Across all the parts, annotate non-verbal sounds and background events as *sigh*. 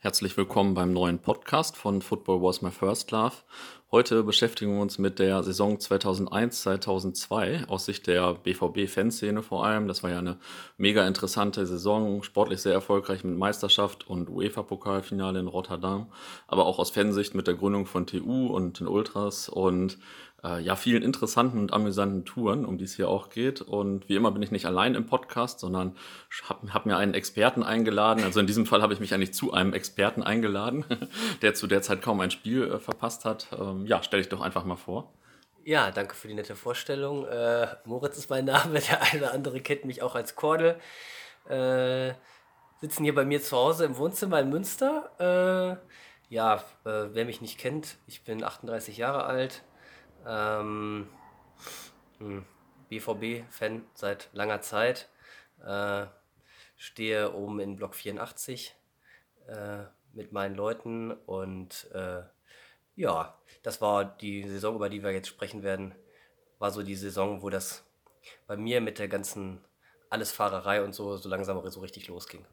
Herzlich willkommen beim neuen Podcast von Football Was My First Love. Heute beschäftigen wir uns mit der Saison 2001-2002 aus Sicht der BVB-Fanszene vor allem. Das war ja eine mega interessante Saison, sportlich sehr erfolgreich mit Meisterschaft und UEFA-Pokalfinale in Rotterdam, aber auch aus Fansicht mit der Gründung von TU und den Ultras und äh, ja, vielen interessanten und amüsanten Touren, um die es hier auch geht. Und wie immer bin ich nicht allein im Podcast, sondern habe hab mir einen Experten eingeladen. Also in diesem Fall habe ich mich eigentlich zu einem Experten eingeladen, *laughs* der zu der Zeit kaum ein Spiel äh, verpasst hat. Ähm, ja, stell dich doch einfach mal vor. Ja, danke für die nette Vorstellung. Äh, Moritz ist mein Name, *laughs* der eine oder andere kennt mich auch als Kordel. Äh, sitzen hier bei mir zu Hause im Wohnzimmer in Münster. Äh, ja, äh, wer mich nicht kennt, ich bin 38 Jahre alt, ähm, BVB-Fan hm, seit langer Zeit. Äh, stehe oben in Block 84 äh, mit meinen Leuten und äh, ja, das war die Saison, über die wir jetzt sprechen werden, war so die Saison, wo das bei mir mit der ganzen Allesfahrerei und so so langsam so richtig losging.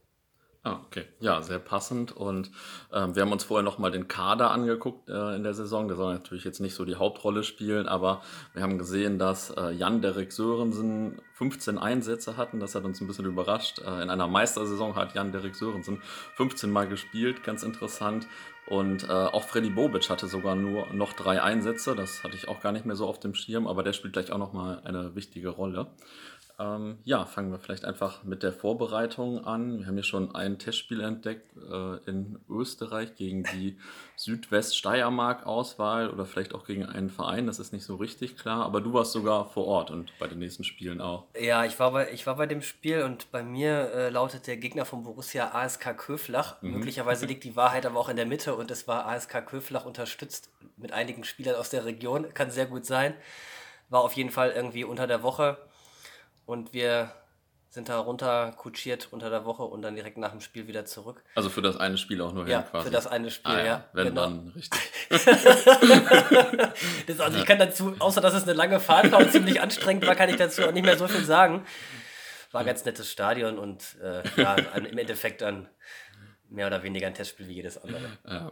Ah, okay. Ja, sehr passend. Und ähm, wir haben uns vorher nochmal den Kader angeguckt äh, in der Saison. Der soll natürlich jetzt nicht so die Hauptrolle spielen, aber wir haben gesehen, dass äh, Jan-Derek Sörensen 15 Einsätze hatten. Das hat uns ein bisschen überrascht. Äh, in einer Meistersaison hat Jan-Derek Sörensen 15 Mal gespielt. Ganz interessant. Und äh, auch Freddy Bobic hatte sogar nur noch drei Einsätze. Das hatte ich auch gar nicht mehr so auf dem Schirm, aber der spielt gleich auch nochmal eine wichtige Rolle. Ähm, ja, fangen wir vielleicht einfach mit der Vorbereitung an. Wir haben hier schon ein Testspiel entdeckt äh, in Österreich gegen die *laughs* Südwest-Steiermark-Auswahl oder vielleicht auch gegen einen Verein, das ist nicht so richtig klar, aber du warst sogar vor Ort und bei den nächsten Spielen auch. Ja, ich war bei, ich war bei dem Spiel und bei mir äh, lautet der Gegner von Borussia ASK Köflach. Mhm. Möglicherweise liegt die Wahrheit aber auch in der Mitte und es war ASK Köflach unterstützt mit einigen Spielern aus der Region. Kann sehr gut sein. War auf jeden Fall irgendwie unter der Woche und wir sind da runter kutschiert unter der Woche und dann direkt nach dem Spiel wieder zurück. Also für das eine Spiel auch nur ja, hin quasi? für das eine Spiel, ah, ja. ja. Wenn genau. dann, richtig. *laughs* das, also ich kann dazu, außer dass es eine lange Fahrt war und ziemlich anstrengend war, kann ich dazu auch nicht mehr so viel sagen. War ein ganz nettes Stadion und äh, ja, im Endeffekt dann mehr oder weniger ein Testspiel wie jedes andere. Ja.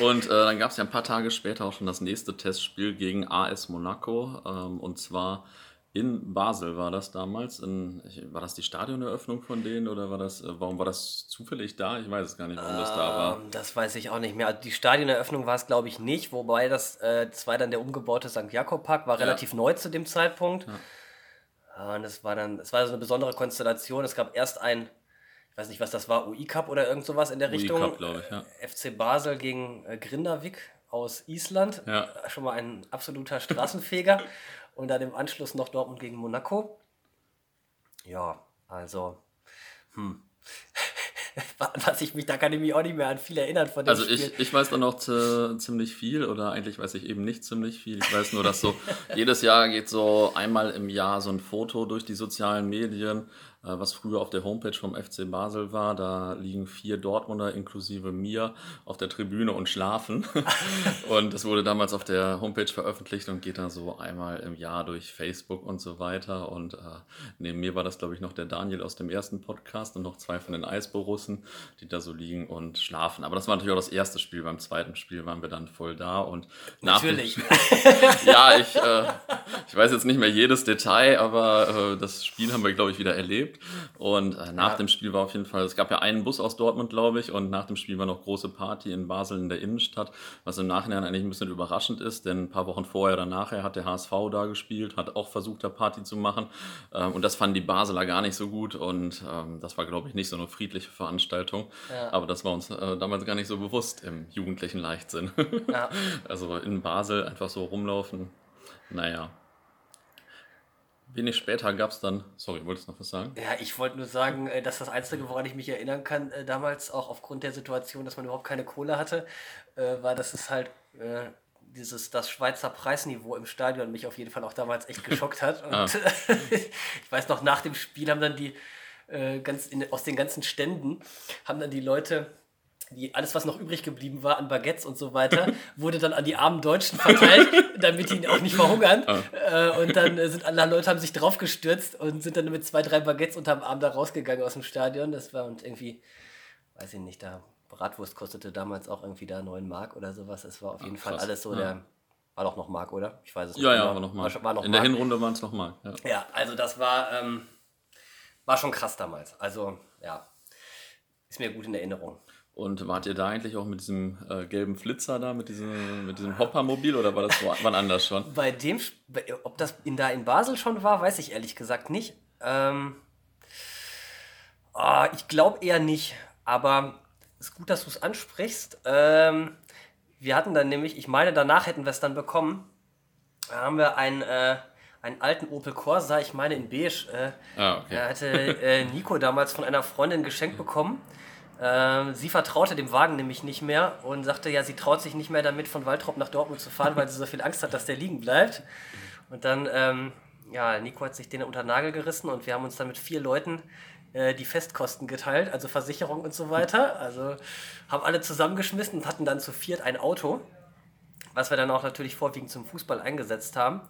Und äh, dann gab es ja ein paar Tage später auch schon das nächste Testspiel gegen AS Monaco. Ähm, und zwar in Basel war das damals. In, war das die Stadioneröffnung von denen oder war das, äh, warum war das zufällig da? Ich weiß es gar nicht, warum ähm, das da war. Ähm, das weiß ich auch nicht mehr. Die Stadioneröffnung war es, glaube ich, nicht, wobei das, äh, das war dann der umgebaute St. Jakob Park, war relativ ja. neu zu dem Zeitpunkt. Ja. Und das war dann, es war so eine besondere Konstellation. Es gab erst ein, ich weiß nicht, was das war, UI Cup oder irgend sowas in der Richtung. Cup, glaube ich, ja. FC Basel gegen äh, Grindavik aus Island. Ja. Schon mal ein absoluter Straßenfeger. *laughs* und dann im Anschluss noch Dortmund gegen Monaco. Ja, also, hm. *laughs* Was ich mich, da kann ich mich auch nicht mehr an viel erinnern von dem Also ich, ich weiß da noch ziemlich viel oder eigentlich weiß ich eben nicht ziemlich viel. Ich weiß nur, dass so *laughs* jedes Jahr geht so einmal im Jahr so ein Foto durch die sozialen Medien was früher auf der Homepage vom FC Basel war. Da liegen vier Dortmunder inklusive mir auf der Tribüne und schlafen. *laughs* und das wurde damals auf der Homepage veröffentlicht und geht dann so einmal im Jahr durch Facebook und so weiter. Und äh, neben mir war das, glaube ich, noch der Daniel aus dem ersten Podcast und noch zwei von den Eisborussen, die da so liegen und schlafen. Aber das war natürlich auch das erste Spiel. Beim zweiten Spiel waren wir dann voll da und natürlich. *laughs* ja, ich, äh, ich weiß jetzt nicht mehr jedes Detail, aber äh, das Spiel haben wir, glaube ich, wieder erlebt erlebt. Und äh, nach ja. dem Spiel war auf jeden Fall, es gab ja einen Bus aus Dortmund, glaube ich, und nach dem Spiel war noch große Party in Basel in der Innenstadt, was im Nachhinein eigentlich ein bisschen überraschend ist, denn ein paar Wochen vorher oder nachher hat der HSV da gespielt, hat auch versucht, da Party zu machen. Ähm, und das fanden die Basler gar nicht so gut und ähm, das war, glaube ich, nicht so eine friedliche Veranstaltung. Ja. Aber das war uns äh, damals gar nicht so bewusst im jugendlichen Leichtsinn. Ja. *laughs* also in Basel einfach so rumlaufen. Naja, Wenig später gab es dann, sorry, wolltest du noch was sagen? Ja, ich wollte nur sagen, äh, dass das Einzige, woran ich mich erinnern kann, äh, damals auch aufgrund der Situation, dass man überhaupt keine Kohle hatte, äh, war, dass es halt dieses, das Schweizer Preisniveau im Stadion mich auf jeden Fall auch damals echt geschockt hat. Und ah. *laughs* ich weiß noch, nach dem Spiel haben dann die, ganz in, aus den ganzen Ständen, haben dann die Leute die, alles, was noch übrig geblieben war an Baguettes und so weiter, *laughs* wurde dann an die armen Deutschen verteilt, damit die auch nicht verhungern. Ah. Äh, und dann äh, sind alle Leute haben sich draufgestürzt und sind dann mit zwei, drei Baguettes unterm Arm da rausgegangen aus dem Stadion. Das war und irgendwie, weiß ich nicht, da Bratwurst kostete damals auch irgendwie da 9 Mark oder sowas. Es war auf jeden Ach, Fall alles so ja. der. War doch noch Mark, oder? Ich weiß es nicht. Ja, ja, war noch Mark. War, war noch In Mark. der Hinrunde waren es noch Mark. Ja. ja, also das war, ähm, war schon krass damals. Also, ja. Ist mir gut in Erinnerung. Und wart ihr da eigentlich auch mit diesem äh, gelben Flitzer da, mit diesem, mit diesem Hoppermobil oder war das wann anders schon? Bei dem, ob das in, da in Basel schon war, weiß ich ehrlich gesagt nicht. Ähm, oh, ich glaube eher nicht, aber es ist gut, dass du es ansprichst. Ähm, wir hatten dann nämlich, ich meine, danach hätten wir es dann bekommen. Da haben wir einen, äh, einen alten Opel Corsa, ich meine in beige. Äh, ah, okay. Er hatte äh, Nico damals von einer Freundin geschenkt bekommen. Ähm, sie vertraute dem Wagen nämlich nicht mehr und sagte, ja, sie traut sich nicht mehr damit, von Waltrop nach Dortmund zu fahren, weil sie so viel Angst hat, dass der liegen bleibt. Und dann, ähm, ja, Nico hat sich den unter den Nagel gerissen und wir haben uns dann mit vier Leuten äh, die Festkosten geteilt, also Versicherung und so weiter. Also haben alle zusammengeschmissen und hatten dann zu viert ein Auto, was wir dann auch natürlich vorwiegend zum Fußball eingesetzt haben.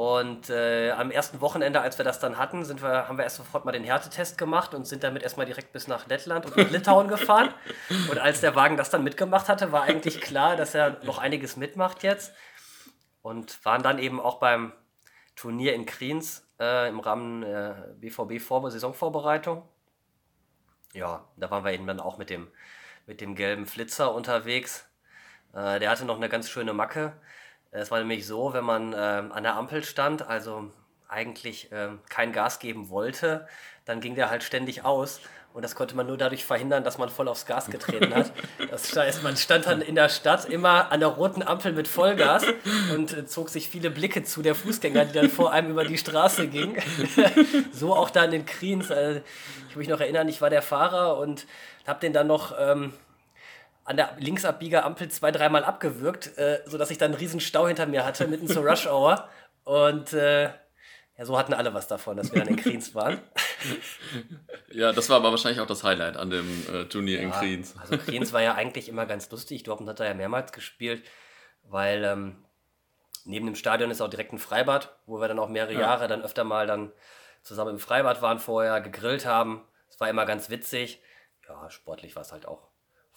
Und äh, am ersten Wochenende, als wir das dann hatten, sind wir, haben wir erst sofort mal den Härtetest gemacht und sind damit erstmal direkt bis nach Lettland und nach *laughs* Litauen gefahren. Und als der Wagen das dann mitgemacht hatte, war eigentlich klar, dass er noch einiges mitmacht jetzt. Und waren dann eben auch beim Turnier in Kriens äh, im Rahmen äh, BVB-Saisonvorbereitung. Ja, da waren wir eben dann auch mit dem, mit dem gelben Flitzer unterwegs. Äh, der hatte noch eine ganz schöne Macke. Es war nämlich so, wenn man ähm, an der Ampel stand, also eigentlich ähm, kein Gas geben wollte, dann ging der halt ständig aus. Und das konnte man nur dadurch verhindern, dass man voll aufs Gas getreten hat. Das *laughs* heißt, man stand dann in der Stadt immer an der roten Ampel mit Vollgas und äh, zog sich viele Blicke zu der Fußgänger, die dann vor einem über die Straße ging. *laughs* so auch da in den Kriens. Also, ich kann mich noch erinnern, ich war der Fahrer und habe den dann noch ähm, an der Linksabbieger-Ampel zwei, dreimal abgewürgt, äh, sodass ich dann einen riesen Stau hinter mir hatte, mitten zur Rush Hour. Und äh, ja, so hatten alle was davon, dass wir dann in Kriens waren. ja, das war aber wahrscheinlich auch das Highlight an dem äh, Turnier ja, in Kriens. Also Kriens war ja eigentlich immer ganz lustig. Dortmund hat da ja mehrmals gespielt, weil ähm, neben dem Stadion ist auch direkt ein Freibad, wo wir dann auch mehrere ja. Jahre dann öfter mal dann zusammen im Freibad waren vorher, gegrillt haben. Es war immer ganz witzig. Ja, sportlich war es halt auch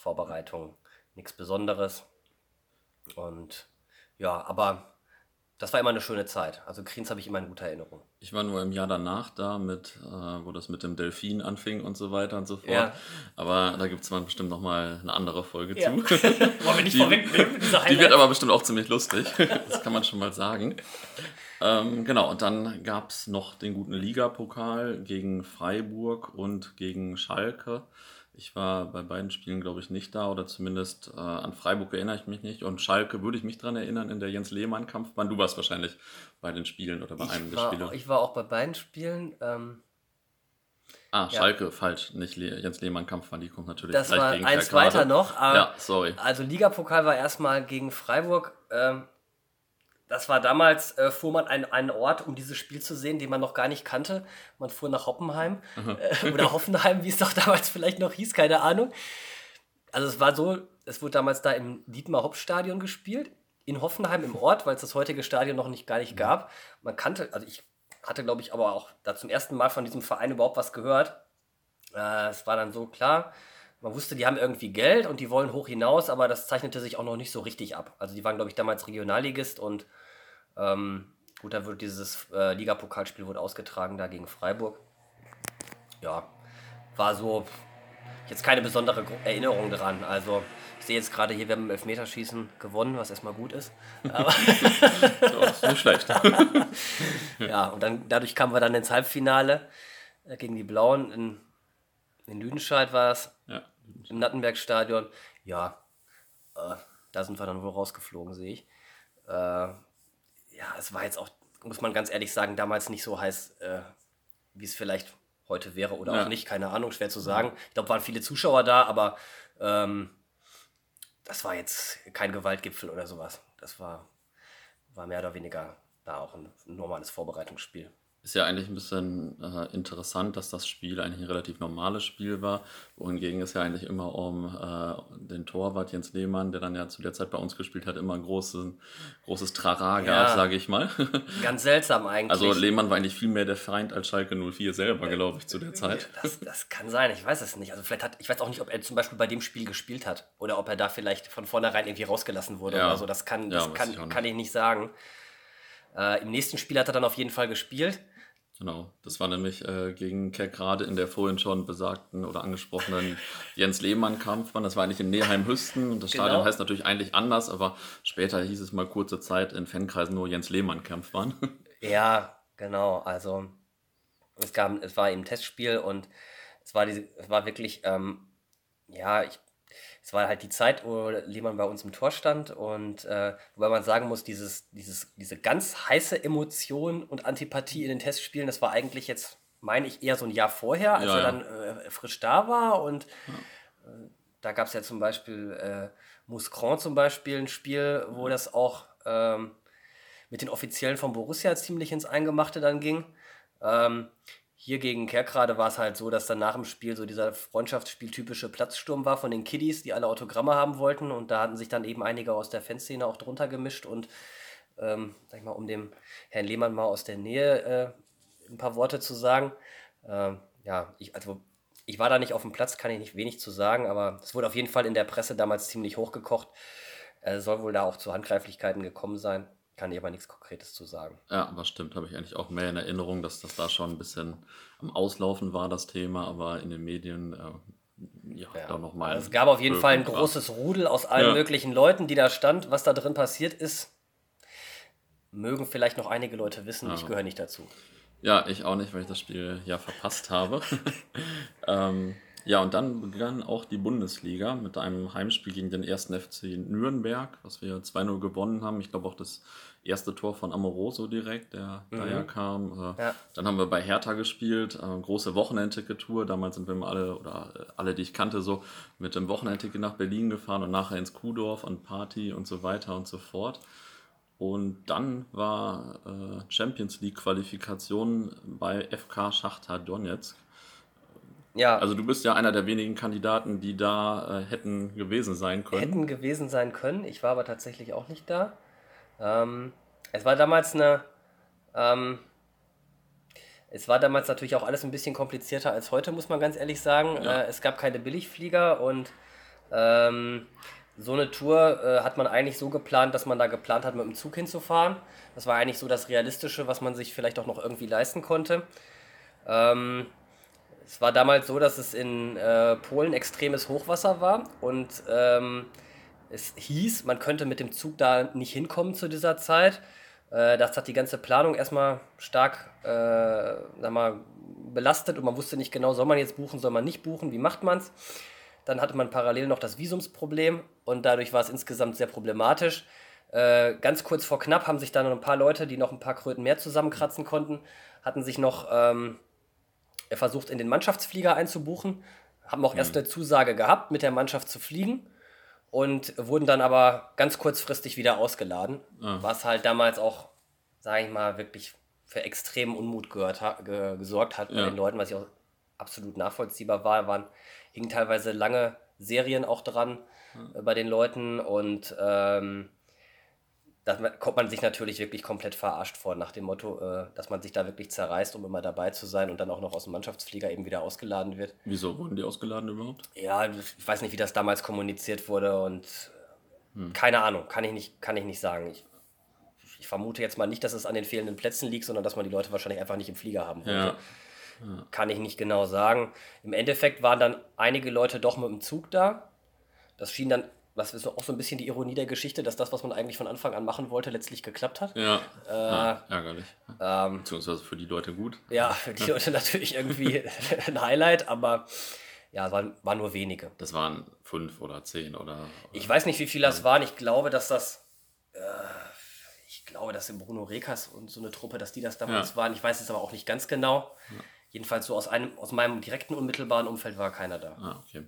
Vorbereitung nichts Besonderes. Und ja, aber das war immer eine schöne Zeit. Also Kriens habe ich immer in guter Erinnerung. Ich war nur im Jahr danach da, mit, äh, wo das mit dem Delfin anfing und so weiter und so fort. Ja. Aber da gibt es dann bestimmt nochmal eine andere Folge ja. zu. *laughs* Wollen wir nicht vorwegnehmen? Die wird aber bestimmt auch ziemlich lustig. *laughs* Das kann man schon mal sagen. Ähm, genau, und dann gab es noch den guten Ligapokal gegen Freiburg und gegen Schalke. Ich war bei beiden Spielen, glaube ich, nicht da oder zumindest äh, an Freiburg erinnere ich mich nicht. Und Schalke würde ich mich daran erinnern in der Jens Lehmann-Kampf. Du warst wahrscheinlich bei den Spielen oder bei ich einem war, der Spiele. Ich war auch bei beiden Spielen. Ähm, ah, ja. Schalke, falsch. Nicht Le Jens Lehmann-Kampf war die kommt natürlich Das war eins weiter noch. ja, sorry. Also Ligapokal war erstmal gegen Freiburg. Ähm, das war damals, äh, fuhr man einen, einen Ort, um dieses Spiel zu sehen, den man noch gar nicht kannte. Man fuhr nach Hoppenheim äh, oder Hoffenheim, wie es doch damals vielleicht noch hieß, keine Ahnung. Also es war so, es wurde damals da im Dietmar-Hopp-Stadion gespielt, in Hoffenheim im Ort, weil es das heutige Stadion noch nicht gar nicht gab. Man kannte, also ich hatte, glaube ich, aber auch da zum ersten Mal von diesem Verein überhaupt was gehört. Äh, es war dann so klar, man wusste, die haben irgendwie Geld und die wollen hoch hinaus, aber das zeichnete sich auch noch nicht so richtig ab. Also die waren, glaube ich, damals Regionalligist und ähm, gut, da wird dieses äh, Ligapokalspiel wurde ausgetragen da gegen Freiburg. Ja, war so jetzt keine besondere Erinnerung dran. Also ich sehe jetzt gerade hier, wir haben im Elfmeterschießen gewonnen, was erstmal gut ist. Aber *laughs* so, ist nicht schlecht. *laughs* ja, und dann dadurch kamen wir dann ins Halbfinale äh, gegen die Blauen in, in Lüdenscheid war es. Ja im Nattenbergstadion. Ja, äh, da sind wir dann wohl rausgeflogen, sehe ich. Äh, ja, es war jetzt auch, muss man ganz ehrlich sagen, damals nicht so heiß, äh, wie es vielleicht heute wäre oder ja. auch nicht. Keine Ahnung, schwer zu sagen. Ich glaube, waren viele Zuschauer da, aber ähm, das war jetzt kein Gewaltgipfel oder sowas. Das war, war mehr oder weniger da auch ein, ein normales Vorbereitungsspiel. Ist ja eigentlich ein bisschen äh, interessant, dass das Spiel eigentlich ein relativ normales Spiel war, wohingegen es ja eigentlich immer um äh, den Torwart Jens Lehmann, der dann ja zu der Zeit bei uns gespielt hat, immer ein großes, großes Trara gab, Ja. sage ich mal. *laughs* Ganz seltsam eigentlich. Also Lehmann war eigentlich viel mehr der Feind als Schalke 04 selber, glaube ich, zu der Zeit. *laughs* Das, das kann sein, ich weiß es nicht. Also vielleicht hat, ich weiß auch nicht, ob er zum Beispiel bei dem Spiel gespielt hat oder ob er da vielleicht von vornherein irgendwie rausgelassen wurde Ja. oder so. Das kann, Ja, das weiß kann, ich kann ich nicht sagen. Äh, Im nächsten Spiel hat er dann auf jeden Fall gespielt. Genau, das war nämlich äh, gegen Keck gerade in der vorhin schon besagten oder angesprochenen Jens Lehmann-Kampf. Das war eigentlich in Neheim-Hüsten und das Genau. Stadion heißt natürlich eigentlich anders, aber später hieß es mal kurze Zeit in Fankreisen nur Jens Lehmann-Kampf waren. *laughs* Ja, genau. Also es gab, es war eben Testspiel und es war diese, es war wirklich, ähm, ja, ich, es war halt die Zeit, wo Lehmann bei uns im Tor stand und äh, wobei man sagen muss, dieses, dieses, diese ganz heiße Emotion und Antipathie in den Testspielen, das war eigentlich jetzt, meine ich, eher so ein Jahr vorher, als Ja, er dann äh, frisch da war und äh, da gab es ja zum Beispiel äh, Mouscron zum Beispiel, ein Spiel, wo das auch ähm, mit den Offiziellen von Borussia ziemlich ins Eingemachte dann ging. Ähm, hier gegen Kerkrade war es halt so, dass dann nach dem Spiel so dieser Freundschaftsspiel-typische Platzsturm war von den Kiddies, die alle Autogramme haben wollten. Und da hatten sich dann eben einige aus der Fanszene auch drunter gemischt. Und ähm, sag ich mal, um dem Herrn Lehmann mal aus der Nähe äh, ein paar Worte zu sagen. Ähm, ja, ich, also ich war da nicht auf dem Platz, kann ich nicht wenig zu sagen, aber es wurde auf jeden Fall in der Presse damals ziemlich hochgekocht. Äh, soll wohl da auch zu Handgreiflichkeiten gekommen sein. Kann ich aber nichts Konkretes zu sagen. Ja, das stimmt, habe ich eigentlich auch mehr in Erinnerung, dass das da schon ein bisschen am Auslaufen war, das Thema, aber in den Medien, äh, ja, Ja. da nochmal. Also es gab auf jeden Fall ein großes Rudel aus allen Ja. möglichen Leuten, die da stand. Was da drin passiert ist, mögen vielleicht noch einige Leute wissen. Ich Ja. gehöre nicht dazu. Ja, ich auch nicht, weil ich das Spiel ja verpasst habe. *laughs* ähm, ja, und dann begann auch die Bundesliga mit einem Heimspiel gegen den ersten FC Nürnberg, was wir 2-0 gewonnen haben. Ich glaube auch das erste Tor von Amoroso direkt, der daher kam. Äh, Ja. Dann haben wir bei Hertha gespielt, äh, große Wochenendticket-Tour. Damals sind wir immer alle, oder äh, alle, die ich kannte, so mit dem Wochenendticket nach Berlin gefahren und nachher ins Kuhdorf und Party und so weiter und so fort. Und dann war Champions League Qualifikation bei FK Schachtar Donetsk. Ja, Also du bist ja einer der wenigen Kandidaten, die da äh, hätten gewesen sein können. hätten gewesen sein können. Ich war aber tatsächlich auch nicht da. Ähm, es war damals eine. Ähm, es war damals natürlich auch alles ein bisschen komplizierter als heute, muss man ganz ehrlich sagen. Ja. Äh, es gab keine Billigflieger und ähm, so eine Tour äh, hat man eigentlich so geplant, dass man da geplant hat, mit dem Zug hinzufahren. Das war eigentlich so das Realistische, was man sich vielleicht auch noch irgendwie leisten konnte. Ähm, es war damals so, dass es in äh, Polen extremes Hochwasser war und ähm, es hieß, man könnte mit dem Zug da nicht hinkommen zu dieser Zeit. Äh, das hat die ganze Planung erstmal stark äh, sag mal, belastet und man wusste nicht genau, soll man jetzt buchen, soll man nicht buchen, wie macht man es. Dann hatte man parallel noch das Visumsproblem und dadurch war es insgesamt sehr problematisch. Äh, ganz kurz vor knapp haben sich dann noch ein paar Leute, die noch ein paar Kröten mehr zusammenkratzen konnten, hatten sich noch ähm, versucht, in den Mannschaftsflieger einzubuchen, haben auch erst eine Zusage gehabt, mit der Mannschaft zu fliegen und wurden dann aber ganz kurzfristig wieder ausgeladen, was halt damals auch, sage ich mal, wirklich für extremen Unmut gehört, ge gesorgt hat bei Ja. den Leuten, was ich auch absolut nachvollziehbar war. Waren, hingen teilweise lange Serien auch dran äh, bei den Leuten und ähm, da kommt man sich natürlich wirklich komplett verarscht vor, nach dem Motto, äh, dass man sich da wirklich zerreißt, um immer dabei zu sein und dann auch noch aus dem Mannschaftsflieger eben wieder ausgeladen wird. Wieso wurden die ausgeladen überhaupt? Ja, ich weiß nicht, wie das damals kommuniziert wurde und äh, keine Ahnung, kann ich nicht, kann ich nicht sagen. Ich, ich vermute jetzt mal nicht, dass es an den fehlenden Plätzen liegt, sondern dass man die Leute wahrscheinlich einfach nicht im Flieger haben wollte. Ja. Kann ich nicht genau sagen. Im Endeffekt waren dann einige Leute doch mit dem Zug da. Das schien dann, was ist auch so ein bisschen die Ironie der Geschichte, dass das, was man eigentlich von Anfang an machen wollte, letztlich geklappt hat. Ja. ah, ärgerlich. Ähm, Beziehungsweise für die Leute gut. ja, für die Leute natürlich irgendwie *laughs* ein Highlight, aber ja, waren, waren nur wenige. Das waren fünf oder zehn oder. Ich weiß nicht, wie viele das waren. Ich glaube, dass das. Äh, ich glaube, dass im Bruno Rekas und so eine Truppe, dass die das damals Ja. waren. Ich weiß es aber auch nicht ganz genau. Jedenfalls so aus einem, aus meinem direkten unmittelbaren Umfeld war keiner da. Ah, okay.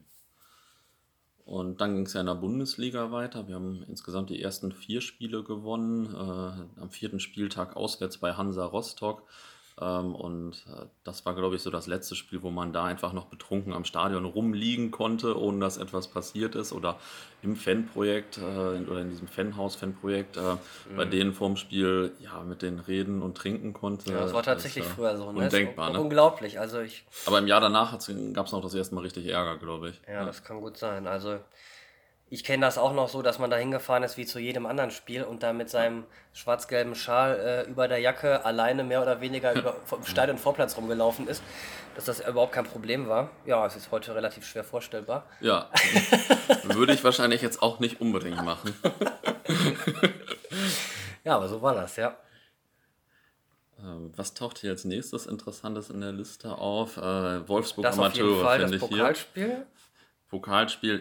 Und dann ging es ja in der Bundesliga weiter. Wir haben insgesamt die ersten vier Spiele gewonnen. Äh, am vierten Spieltag auswärts bei Hansa Rostock. Ähm, und äh, das war, glaube ich, so das letzte Spiel, wo man da einfach noch betrunken am Stadion rumliegen konnte, ohne dass etwas passiert ist. Oder im Fanprojekt äh, oder in diesem Fanhaus-Fanprojekt, äh, mhm. bei denen vorm Spiel ja mit denen reden und trinken konnte. Ja, das war tatsächlich das, früher so. Ne? Undenkbar, ne? Unglaublich. Also ich Aber im Jahr danach gab es noch das erste Mal richtig Ärger, glaube ich. Ja, ja, das kann gut sein. Also ich kenne das auch noch so, dass man da hingefahren ist wie zu jedem anderen Spiel und da mit seinem schwarz-gelben Schal äh, über der Jacke alleine mehr oder weniger *laughs* über, im Stadion Vorplatz rumgelaufen ist, dass das überhaupt kein Problem war. Ja, es ist heute relativ schwer vorstellbar. Ja, *laughs* würde ich wahrscheinlich jetzt auch nicht unbedingt machen. *laughs* ja, aber so war das, ja. Ähm, was taucht hier als nächstes Interessantes in der Liste auf? Äh, Wolfsburg das Amateure finde ich hier. Pokalspiel,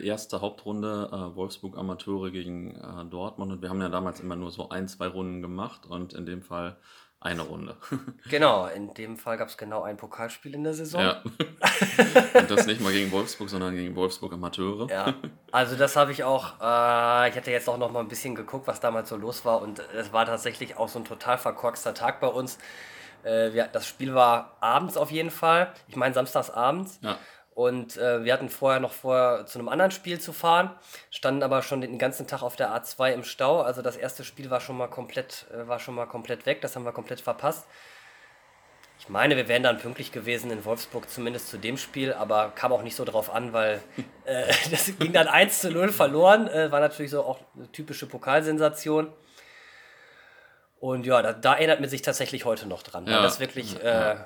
erste Hauptrunde, äh, Wolfsburg Amateure gegen äh, Dortmund. Und wir haben ja damals immer nur so ein, zwei Runden gemacht und in dem Fall eine Runde. *laughs* genau, in dem Fall gab es genau ein Pokalspiel in der Saison. Ja. *laughs* und das nicht mal gegen Wolfsburg, sondern gegen Wolfsburg Amateure. Ja, also das habe ich auch, äh, ich hatte jetzt auch noch mal ein bisschen geguckt, was damals so los war. Und es war tatsächlich auch so ein total verkorkster Tag bei uns. Äh, wir, das Spiel war abends auf jeden Fall. Ich meine samstags abends. Ja. Und äh, wir hatten vorher noch vor, zu einem anderen Spiel zu fahren, standen aber schon den ganzen Tag auf der A2 im Stau. Also das erste Spiel war schon mal komplett, äh, war schon mal komplett weg, das haben wir komplett verpasst. Ich meine, wir wären dann pünktlich gewesen in Wolfsburg, zumindest zu dem Spiel, aber kam auch nicht so drauf an, weil *laughs* äh, *laughs* das ging dann 1 zu 0 verloren. Äh, war natürlich so auch eine typische Pokalsensation. Und ja, da, da erinnert man sich tatsächlich heute noch dran, ja. weil das wirklich äh,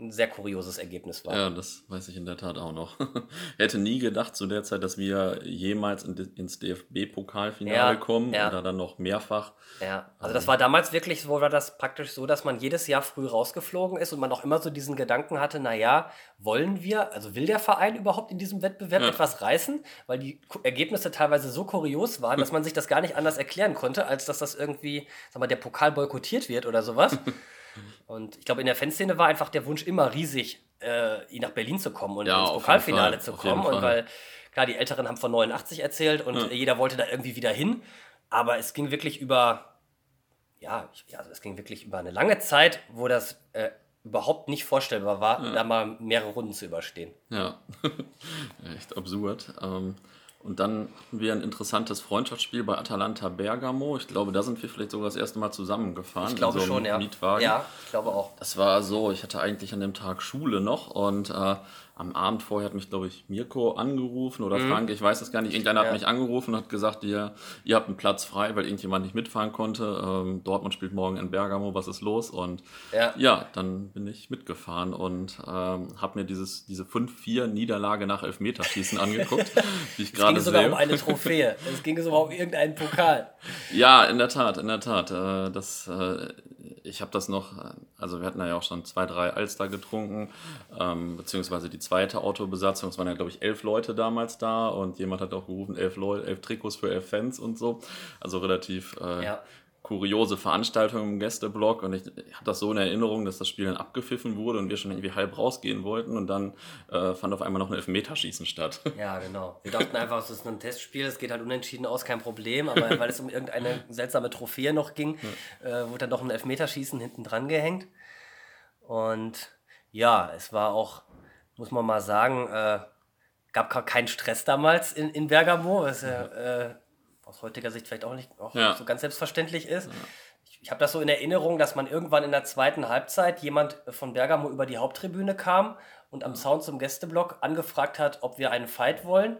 ein sehr kurioses Ergebnis war. Ja, das weiß ich in der Tat auch noch. *laughs* Hätte nie gedacht zu der Zeit, dass wir jemals in, ins DFB-Pokalfinale ja, kommen ja. oder dann noch mehrfach. Ja, also das war damals wirklich so, war das praktisch so, dass man jedes Jahr früh rausgeflogen ist und man auch immer so diesen Gedanken hatte, naja, wollen wir, also will der Verein überhaupt in diesem Wettbewerb ja. etwas reißen? Weil die Ergebnisse teilweise so kurios waren, dass man sich das gar nicht anders erklären konnte, als dass das irgendwie, sag mal, der Pokal boykottiert wird oder sowas. *laughs* Und ich glaube, in der Fanszene war einfach der Wunsch immer riesig, äh, nach Berlin zu kommen und ja, ins Pokalfinale zu kommen. Und weil, klar, die Älteren haben von 89 erzählt und ja. jeder wollte da irgendwie wieder hin. Aber es ging wirklich über, ja, ja also es ging wirklich über eine lange Zeit, wo das äh, überhaupt nicht vorstellbar war, ja. da mal mehrere Runden zu überstehen. Ja, *laughs* echt absurd. Ähm, und dann hatten wir ein interessantes Freundschaftsspiel bei Atalanta Bergamo. Ich glaube, da sind wir vielleicht sogar das erste Mal zusammengefahren. Ich glaube so schon, ja. Mietwagen. Ja, ich glaube auch. Das war so, ich hatte eigentlich an dem Tag Schule noch und äh, am Abend vorher hat mich, glaube ich, Mirko angerufen oder mhm. Frank, ich weiß es gar nicht. Irgendeiner ja. hat mich angerufen und hat gesagt, ihr, ihr habt einen Platz frei, weil irgendjemand nicht mitfahren konnte. Ähm, Dortmund spielt morgen in Bergamo, was ist los? Und ja, ja dann bin ich mitgefahren und ähm, habe mir dieses, diese 5-4-Niederlage nach Elfmeterschießen angeguckt, *laughs* die ich gerade sehe. Es ging sogar um eine Trophäe. Es ging sogar um irgendeinen Pokal. Ja, in der Tat, in der Tat. Äh, das, äh, ich habe das noch, also wir hatten ja auch schon zwei, drei Alster getrunken, ähm, beziehungsweise die zweite Autobesatzung. Es waren ja, glaube ich, elf Leute damals da und jemand hat auch gerufen, elf, Leute, elf Trikots für elf Fans und so. Also relativ äh, ja. kuriose Veranstaltung im Gästeblock und ich, ich habe das so in Erinnerung, dass das Spiel dann abgepfiffen wurde und wir schon irgendwie halb rausgehen wollten und dann äh, fand auf einmal noch ein Elfmeterschießen statt. *laughs* Ja, genau. Wir dachten einfach, es ist ein Testspiel, es geht halt unentschieden aus, kein Problem, aber weil es um irgendeine seltsame Trophäe noch ging, ja. äh, wurde dann doch ein Elfmeterschießen hinten dran gehängt. Und ja, es war auch muss man mal sagen, äh, gab keinen Stress damals in, in Bergamo, was ja äh, aus heutiger Sicht vielleicht auch nicht auch ja. so ganz selbstverständlich ist. Ja. Ich, ich habe das so in Erinnerung, dass man irgendwann in der zweiten Halbzeit jemand von Bergamo über die Haupttribüne kam und am Sound zum Gästeblock angefragt hat, ob wir einen Fight wollen,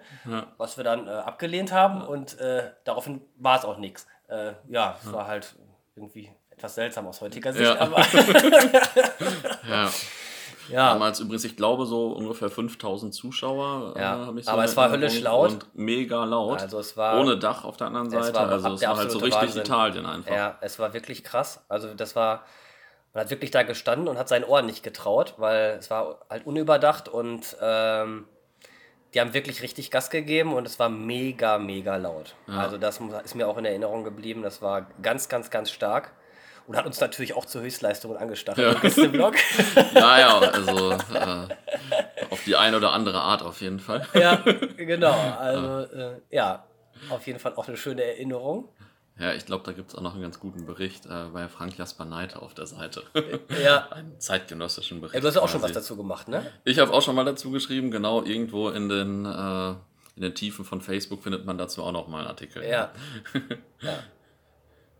was wir dann äh, abgelehnt haben und äh, daraufhin war es auch nichts. Äh, ja, es war halt irgendwie etwas seltsam aus heutiger Sicht, aber *laughs* ja. *laughs* Ja. Damals übrigens, ich glaube, so ungefähr 5000 Zuschauer. Äh, ja. Äh, so aber es war höllisch laut. Und mega laut. Also es war, ohne Dach auf der anderen Seite. War also es war halt so richtig Wahnsinn. Italien einfach. Ja, es war wirklich krass. Also das war, man hat wirklich da gestanden und hat seinen Ohren nicht getraut, weil es war halt unüberdacht und ähm, die haben wirklich richtig Gas gegeben und es war mega, mega laut. Ja. Also das ist mir auch in Erinnerung geblieben. Das war ganz, ganz, ganz stark und hat uns natürlich auch zur Höchstleistung angestachelt ja. im Gästeblock. *laughs* ja, ja, also äh, auf die eine oder andere Art auf jeden Fall. ja, genau. *laughs* Also ja, äh, ja auf jeden Fall auch eine schöne Erinnerung. Ja, ich glaube, da gibt es auch noch einen ganz guten Bericht äh, bei Frank Jasper Neite auf der Seite. Ja. *laughs* einen zeitgenössischen Bericht. Ja, du hast ja auch schon was quasi. dazu gemacht, ne? Ich habe auch schon mal dazu geschrieben, genau, irgendwo in den, äh, in den Tiefen von Facebook findet man dazu auch noch mal einen Artikel. Ja. ja.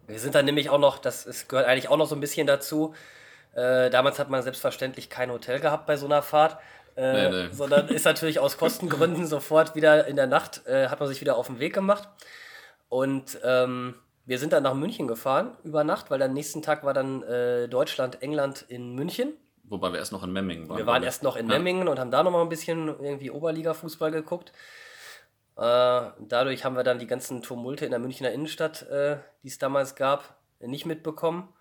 Wir sind dann nämlich auch noch, das ist, gehört eigentlich auch noch so ein bisschen dazu. Äh, damals hat man selbstverständlich kein Hotel gehabt bei so einer Fahrt. Äh, Nee, nee. *laughs* Sondern ist natürlich aus Kostengründen sofort wieder in der Nacht, äh, hat man sich wieder auf den Weg gemacht. Und ähm, wir sind dann nach München gefahren über Nacht, weil am nächsten Tag war dann äh, Deutschland, England in München. Wobei wir erst noch in Memmingen waren. Wir waren erst noch in Ja. Memmingen und haben da noch mal ein bisschen irgendwie Oberliga-Fußball geguckt. Äh, dadurch haben wir dann die ganzen Tumulte in der Münchner Innenstadt, äh, die es damals gab, nicht mitbekommen.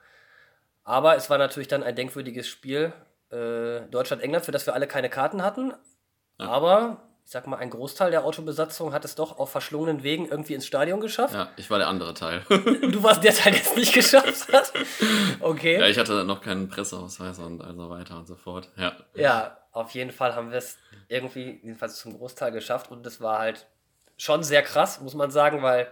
Aber es war natürlich dann ein denkwürdiges Spiel. Äh, Deutschland-England, für das wir alle keine Karten hatten. Aber ich sag mal, ein Großteil der Autobesatzung hat es doch auf verschlungenen Wegen irgendwie ins Stadion geschafft. Ja, ich war der andere Teil. *laughs* Du warst der Teil, der es nicht geschafft hat. Okay. ja, ich hatte noch keinen Presseausweis und also weiter und so fort. Ja. Ja, auf jeden Fall haben wir es irgendwie, jedenfalls zum Großteil geschafft und das war halt schon sehr krass, muss man sagen, weil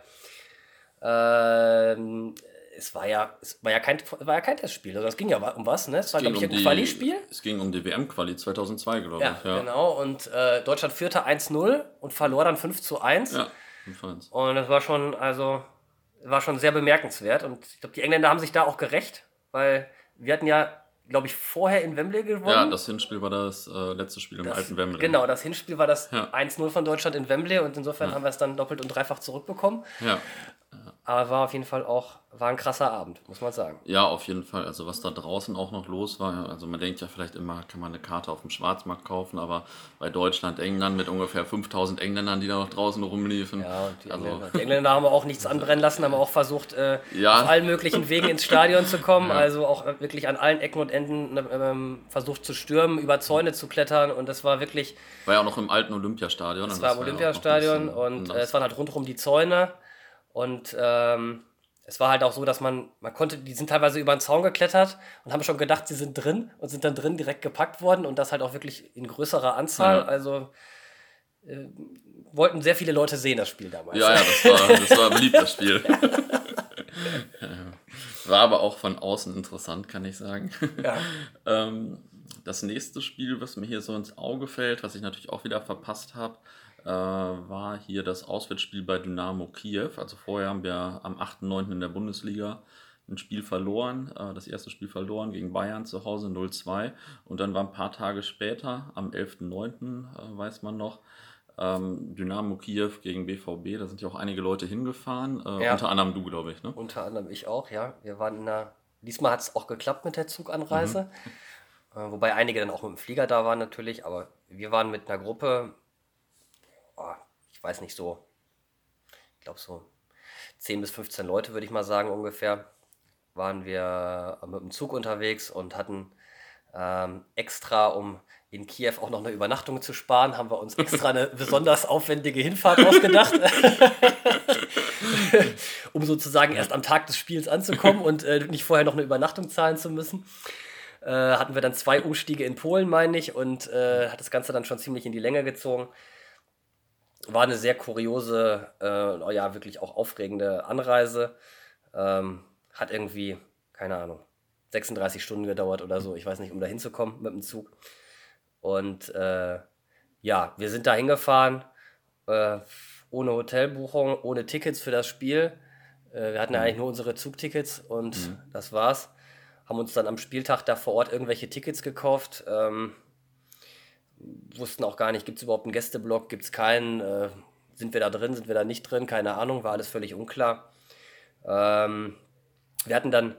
ähm, es war ja, es war ja kein, war ja kein Testspiel. Also es ging ja um was, ne? Es war, glaube ich, ein Quali-Spiel. Es ging um die WM-Quali 2002, glaube Ja, ich. Ja, genau. Und äh, Deutschland führte 1-0 und verlor dann 5 zu 1. Ja, jedenfalls. Und das war schon, also, war schon sehr bemerkenswert. Und ich glaube, die Engländer haben sich da auch gerecht, weil wir hatten ja, glaube ich, vorher in Wembley gewonnen. Ja, das Hinspiel war das äh, letzte Spiel im Das- alten Wembley. Genau, das Hinspiel war das Ja. 1-0 von Deutschland in Wembley und insofern haben wir es dann doppelt und dreifach zurückbekommen. Ja. Aber war auf jeden Fall auch, war ein krasser Abend, muss man sagen. ja, auf jeden Fall. Also was da draußen auch noch los war, also man denkt ja vielleicht immer, kann man eine Karte auf dem Schwarzmarkt kaufen, aber bei Deutschland, England mit ungefähr 5000 Engländern, die da noch draußen rumliefen. Ja, und die, also, Engländer, die Engländer haben auch nichts anbrennen lassen, haben auch versucht, äh, Ja. auf allen möglichen Wegen ins Stadion zu kommen. Ja. Also auch äh, wirklich an allen Ecken und Enden ähm, versucht zu stürmen, über Zäune zu klettern. Und das war wirklich, war ja auch noch im alten Olympiastadion. es und war das im ja auch noch ein Olympiastadion bisschen und äh, es waren halt rundherum die Zäune. Und ähm, es war halt auch so, dass man, man konnte, die sind teilweise über den Zaun geklettert und haben schon gedacht, sie sind drin und sind dann drin direkt gepackt worden und das halt auch wirklich in größerer Anzahl. Ja. Also äh, wollten sehr viele Leute sehen, das Spiel damals. Ja, ja, das war, das war ein beliebtes Spiel. *laughs* war aber auch von außen interessant, kann ich sagen. Ja. *laughs* Ähm, das nächste Spiel, was mir hier so ins Auge fällt, was ich natürlich auch wieder verpasst habe, äh, war hier das Auswärtsspiel bei Dynamo Kiew. Also vorher haben wir am 8.9. in der Bundesliga ein Spiel verloren, äh, das erste Spiel verloren gegen Bayern zu Hause 0-2 und dann war ein paar Tage später, am 11.9. Äh, weiß man noch, ähm, Dynamo Kiew gegen BVB, da sind ja auch einige Leute hingefahren, äh, Ja. unter anderem du, glaube ich, ne? Unter anderem ich auch, ja. Wir waren in einer. Diesmal hat es auch geklappt mit der Zuganreise. Mhm. Äh, wobei einige dann auch mit dem Flieger da waren natürlich, aber wir waren mit einer Gruppe, oh, ich weiß nicht so, ich glaube so 10 bis 15 Leute, würde ich mal sagen, ungefähr, waren wir mit dem Zug unterwegs und hatten ähm, extra, um in Kiew auch noch eine Übernachtung zu sparen, haben wir uns extra eine *laughs* besonders aufwendige Hinfahrt ausgedacht. *laughs* um sozusagen erst am Tag des Spiels anzukommen und äh, nicht vorher noch eine Übernachtung zahlen zu müssen. Äh, hatten wir dann zwei Umstiege in Polen, meine ich, und äh, hat das Ganze dann schon ziemlich in die Länge gezogen. War eine sehr kuriose, äh, oh ja, wirklich auch aufregende Anreise. Ähm, hat irgendwie, keine Ahnung, 36 Stunden gedauert oder so, ich weiß nicht, um da hinzukommen mit dem Zug. Und äh, ja, wir sind da hingefahren, äh, ohne Hotelbuchung, ohne Tickets für das Spiel. Äh, wir hatten ja eigentlich nur unsere Zugtickets und das war's. Haben uns dann am Spieltag da vor Ort irgendwelche Tickets gekauft. Ähm, wussten auch gar nicht, gibt es überhaupt einen Gästeblock, gibt es keinen, äh, sind wir da drin, sind wir da nicht drin, keine Ahnung, war alles völlig unklar. Ähm, wir hatten dann,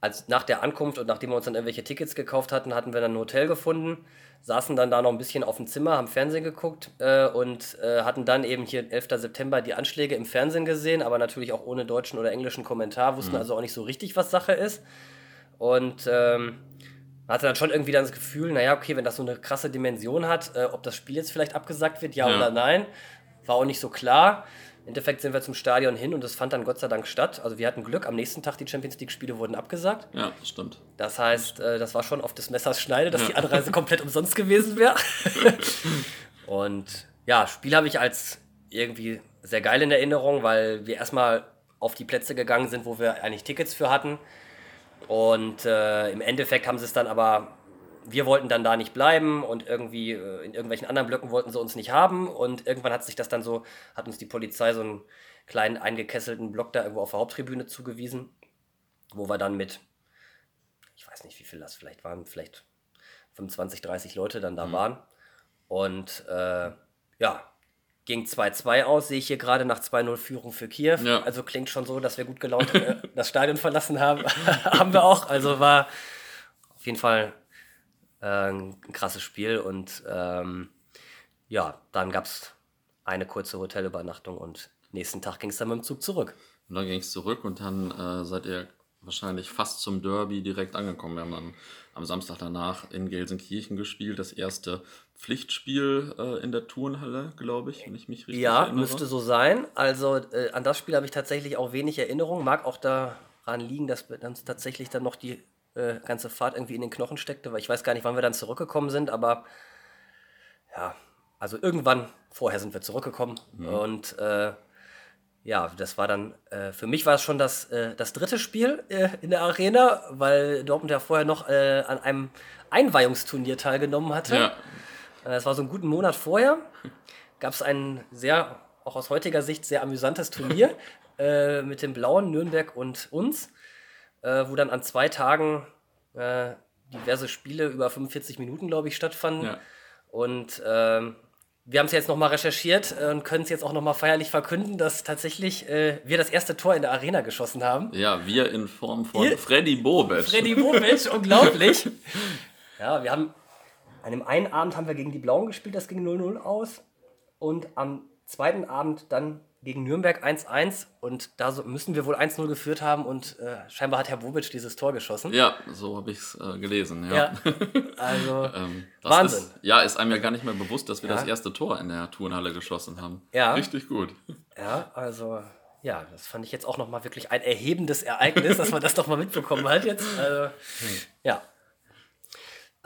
als nach der Ankunft und nachdem wir uns dann irgendwelche Tickets gekauft hatten, hatten wir dann ein Hotel gefunden, saßen dann da noch ein bisschen auf dem Zimmer, haben Fernsehen geguckt äh, und äh, hatten dann eben hier 11. September die Anschläge im Fernsehen gesehen, aber natürlich auch ohne deutschen oder englischen Kommentar, wussten also auch nicht so richtig, was Sache ist. Und ähm, man hatte dann schon irgendwie dann das Gefühl, naja, okay, wenn das so eine krasse Dimension hat, äh, ob das Spiel jetzt vielleicht abgesagt wird, ja, Ja. oder nein, war auch nicht so klar. Im Endeffekt sind wir zum Stadion hin und es fand dann Gott sei Dank statt. Also wir hatten Glück, am nächsten Tag die Champions League-Spiele wurden abgesagt. Ja, das stimmt. Das heißt, äh, das war schon auf des Messers Schneide, dass Ja. die Anreise komplett umsonst gewesen wäre. *laughs* und ja, Spiel habe ich als irgendwie sehr geil in Erinnerung, weil wir erstmal auf die Plätze gegangen sind, wo wir eigentlich Tickets für hatten. Und äh, im Endeffekt haben sie es dann aber, wir wollten dann da nicht bleiben und irgendwie äh, in irgendwelchen anderen Blöcken wollten sie uns nicht haben. Und irgendwann hat sich das dann so, hat uns die Polizei so einen kleinen eingekesselten Block da irgendwo auf der Haupttribüne zugewiesen, wo wir dann mit, ich weiß nicht, wie viel das vielleicht waren, vielleicht 25, 30 Leute dann da mhm. waren. Und äh, ja, ging 2-2 aus, sehe ich hier gerade nach 2-0 Führung für Kiew. Ja. Also klingt schon so, dass wir gut gelaunt äh, *laughs* das Stadion verlassen haben. *laughs* haben wir auch. Also war auf jeden Fall äh, ein krasses Spiel. Und ähm, ja, dann gab es eine kurze Hotelübernachtung und nächsten Tag ging es dann mit dem Zug zurück. Und dann ging es zurück und dann äh, seid ihr wahrscheinlich fast zum Derby direkt angekommen. Wir haben dann am Samstag danach in Gelsenkirchen gespielt, das erste Pflichtspiel äh, in der Turnhalle, glaube ich, wenn ich mich richtig ja, erinnere. Ja, müsste so sein. Also äh, an das Spiel habe ich tatsächlich auch wenig Erinnerung. Mag auch daran liegen, dass dann tatsächlich dann noch die äh, ganze Fahrt irgendwie in den Knochen steckte, weil ich weiß gar nicht, wann wir dann zurückgekommen sind, aber ja, also irgendwann vorher sind wir zurückgekommen mhm. und äh, ja, das war dann, äh, für mich war es schon das, äh, das dritte Spiel äh, in der Arena, weil Dortmund ja vorher noch äh, an einem Einweihungsturnier teilgenommen hatte. Ja. Das äh, war so einen guten Monat vorher. Gab es ein sehr, auch aus heutiger Sicht, sehr amüsantes Turnier *laughs* äh, mit dem Blauen, Nürnberg und uns, wo dann an zwei Tagen diverse Spiele über 45 Minuten, glaube ich, stattfanden. Ja. Und ähm, wir haben es jetzt nochmal recherchiert äh, und können es jetzt auch nochmal feierlich verkünden, dass tatsächlich äh, wir das erste Tor in der Arena geschossen haben. Ja, wir in Form von Ihr, Freddy Bobic. Freddy Bobic, *laughs* unglaublich. *laughs* Ja, wir haben an dem einen Abend haben wir gegen die Blauen gespielt, das ging 0-0 aus. Und am zweiten Abend dann gegen Nürnberg 1-1 und da müssen wir wohl 1-0 geführt haben und äh, scheinbar hat Herr Bobic dieses Tor geschossen. Ja, so habe ich es äh, gelesen. Ja, ja *laughs* also ähm, Wahnsinn. Ist, ja, ist einem ja gar nicht mehr bewusst, dass wir ja. das erste Tor in der Turnhalle geschossen haben. Ja. Richtig gut. Ja, also ja, das fand ich jetzt auch nochmal wirklich ein erhebendes Ereignis, dass man das doch mal mitbekommen hat jetzt. Also, hm. ja,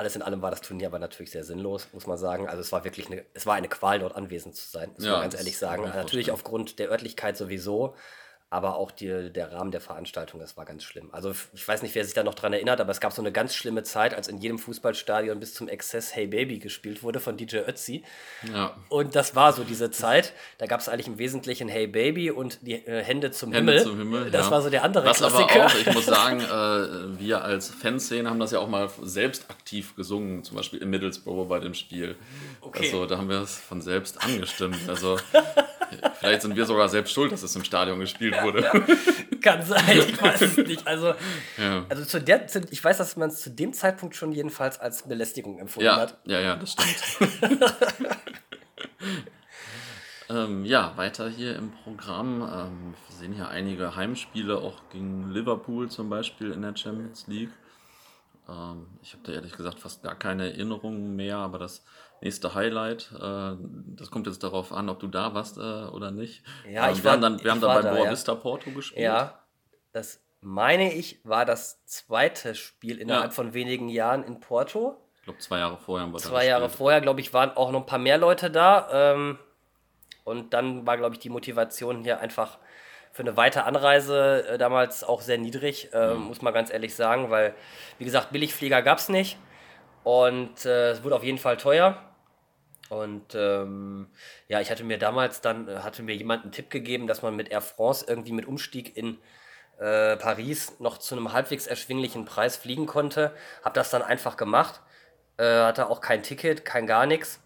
alles in allem war das Turnier aber natürlich sehr sinnlos, muss man sagen. Also es war wirklich eine, es war eine Qual, dort anwesend zu sein, muss ja, man ganz ehrlich sagen. Natürlich aufgrund der Örtlichkeit sowieso, aber auch die, der Rahmen der Veranstaltung, das war ganz schlimm. Also ich weiß nicht, wer sich da noch dran erinnert, aber es gab so eine ganz schlimme Zeit, als in jedem Fußballstadion bis zum Exzess Hey Baby gespielt wurde von DJ Ötzi. Ja. Und das war so diese Zeit. Da gab es eigentlich im Wesentlichen Hey Baby und die äh, Hände zum Hände Himmel. Zum Himmel das ja. war so der andere Was Klassiker. aber auch, ich muss sagen, äh, wir als Fanszene haben das ja auch mal selbst aktiv gesungen, zum Beispiel in Middlesbrough bei dem Spiel. Okay. Also da haben wir es von selbst angestimmt. Also *laughs* Vielleicht sind wir sogar selbst schuld, dass es im Stadion gespielt wurde. Ja, kann sein, ich weiß es nicht. Also, ja. also zu der, ich weiß, dass man es zu dem Zeitpunkt schon jedenfalls als Belästigung empfunden ja, hat. Ja, ja, das stimmt. *laughs* ähm, ja, weiter hier im Programm. Ähm, wir sehen hier einige Heimspiele, auch gegen Liverpool zum Beispiel in der Champions League. Ähm, ich habe da ehrlich gesagt fast gar keine Erinnerungen mehr, aber das nächste Highlight. Äh, das kommt jetzt darauf an, ob du da warst äh, oder nicht. Ja, ähm, ich wir war, haben dann, wir haben dann bei da, Boa Vista Porto gespielt. Ja, das meine ich, war das zweite Spiel innerhalb ja. von wenigen Jahren in Porto. Ich glaube, zwei Jahre vorher haben wir Zwei Jahre vorher, glaube ich, waren auch noch ein paar mehr Leute da. Ähm, und dann war, glaube ich, die Motivation hier einfach für eine weite Anreise äh, damals auch sehr niedrig, äh, mhm. muss man ganz ehrlich sagen, weil, wie gesagt, Billigflieger gab es nicht. Und äh, es wurde auf jeden Fall teuer. Und ähm, ja, ich hatte mir damals dann, äh, hatte mir jemand einen Tipp gegeben, dass man mit Air France irgendwie mit Umstieg in äh, Paris noch zu einem halbwegs erschwinglichen Preis fliegen konnte. Hab das dann einfach gemacht. Äh, hatte auch kein Ticket, kein gar nichts.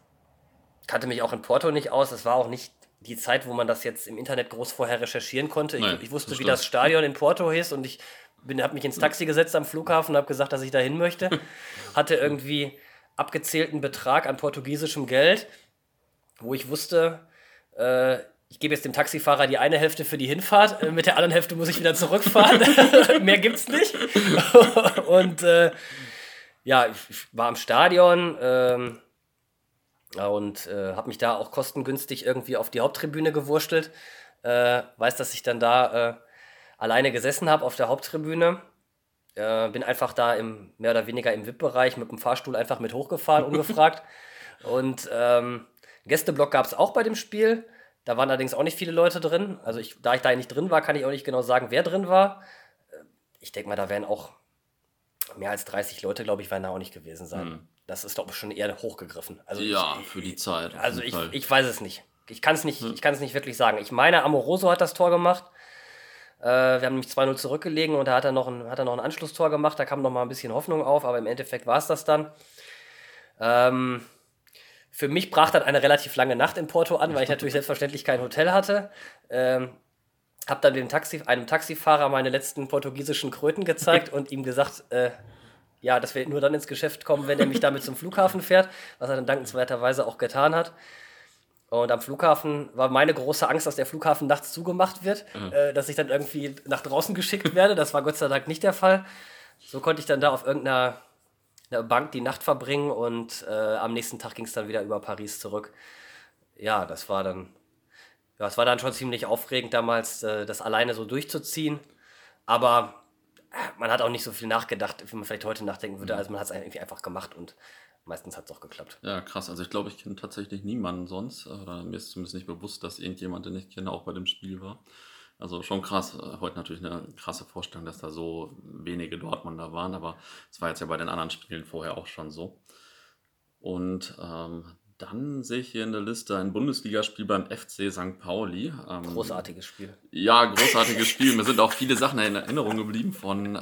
Kannte mich auch in Porto nicht aus. Es war auch nicht die Zeit, wo man das jetzt im Internet groß vorher recherchieren konnte. Nein, ich, ich, wusste, das wie das Stadion in Porto hieß und ich habe mich ins Taxi gesetzt am Flughafen und habe gesagt, dass ich da hin möchte. *laughs* Hatte irgendwie abgezählten Betrag an portugiesischem Geld, wo ich wusste, äh, ich gebe jetzt dem Taxifahrer die eine Hälfte für die Hinfahrt, äh, mit der anderen Hälfte muss ich wieder zurückfahren. *laughs* Mehr gibt's nicht. *laughs* und äh, ja, ich war am Stadion ähm, und äh, habe mich da auch kostengünstig irgendwie auf die Haupttribüne gewurstelt. Äh, weiß, dass ich dann da äh, alleine gesessen habe auf der Haupttribüne äh, bin einfach da im mehr oder weniger im VIP-Bereich mit dem Fahrstuhl einfach mit hochgefahren, *laughs* ungefragt. Und ähm, Gästeblock gab es auch bei dem Spiel. Da waren allerdings auch nicht viele Leute drin. Also ich, da ich da nicht drin war, kann ich auch nicht genau sagen, wer drin war. Ich denke mal, da wären auch mehr als 30 Leute, glaube ich, werden da auch nicht gewesen sein. Hm. Das ist, glaube ich, schon eher hochgegriffen. Also ja, ich, für die Zeit. Also ich, ich weiß es nicht. Ich kann es nicht, hm. nicht wirklich sagen. Ich meine, Amoroso hat das Tor gemacht. Äh, wir haben nämlich 2-0 zurückgelegen und da hat er, noch ein, hat er noch ein Anschlusstor gemacht. Da kam noch mal ein bisschen Hoffnung auf, aber im Endeffekt war es das dann. Ähm, für mich brach dann eine relativ lange Nacht in Porto an, weil ich natürlich *laughs* selbstverständlich kein Hotel hatte. Ähm, habe dann dem Taxi, einem Taxifahrer meine letzten portugiesischen Kröten gezeigt *laughs* und ihm gesagt, äh, ja, dass wir nur dann ins Geschäft kommen, wenn er mich damit zum Flughafen fährt, was er dann dankenswerterweise auch getan hat. Und am Flughafen war meine große Angst, dass der Flughafen nachts zugemacht wird, mhm. äh, dass ich dann irgendwie nach draußen geschickt werde. Das war Gott sei Dank nicht der Fall. So konnte ich dann da auf irgendeiner Bank die Nacht verbringen und äh, am nächsten Tag ging es dann wieder über Paris zurück. Ja, das war dann, ja, es war dann schon ziemlich aufregend damals, äh, das alleine so durchzuziehen. Aber äh, man hat auch nicht so viel nachgedacht, wie man vielleicht heute nachdenken würde. Mhm. Also man hat es irgendwie einfach gemacht und meistens hat es auch geklappt. Ja, krass. Also ich glaube, ich kenne tatsächlich niemanden sonst. Oder mir ist zumindest nicht bewusst, dass irgendjemand, den ich kenne, auch bei dem Spiel war. Also schon krass. Äh, heute natürlich eine krasse Vorstellung, dass da so wenige Dortmunder waren, aber es war jetzt ja bei den anderen Spielen vorher auch schon so. Und ähm, dann sehe ich hier in der Liste ein Bundesligaspiel beim FC St. Pauli. Ähm, großartiges Spiel. Ja, großartiges Spiel. Mir sind auch viele Sachen in Erinnerung geblieben von äh,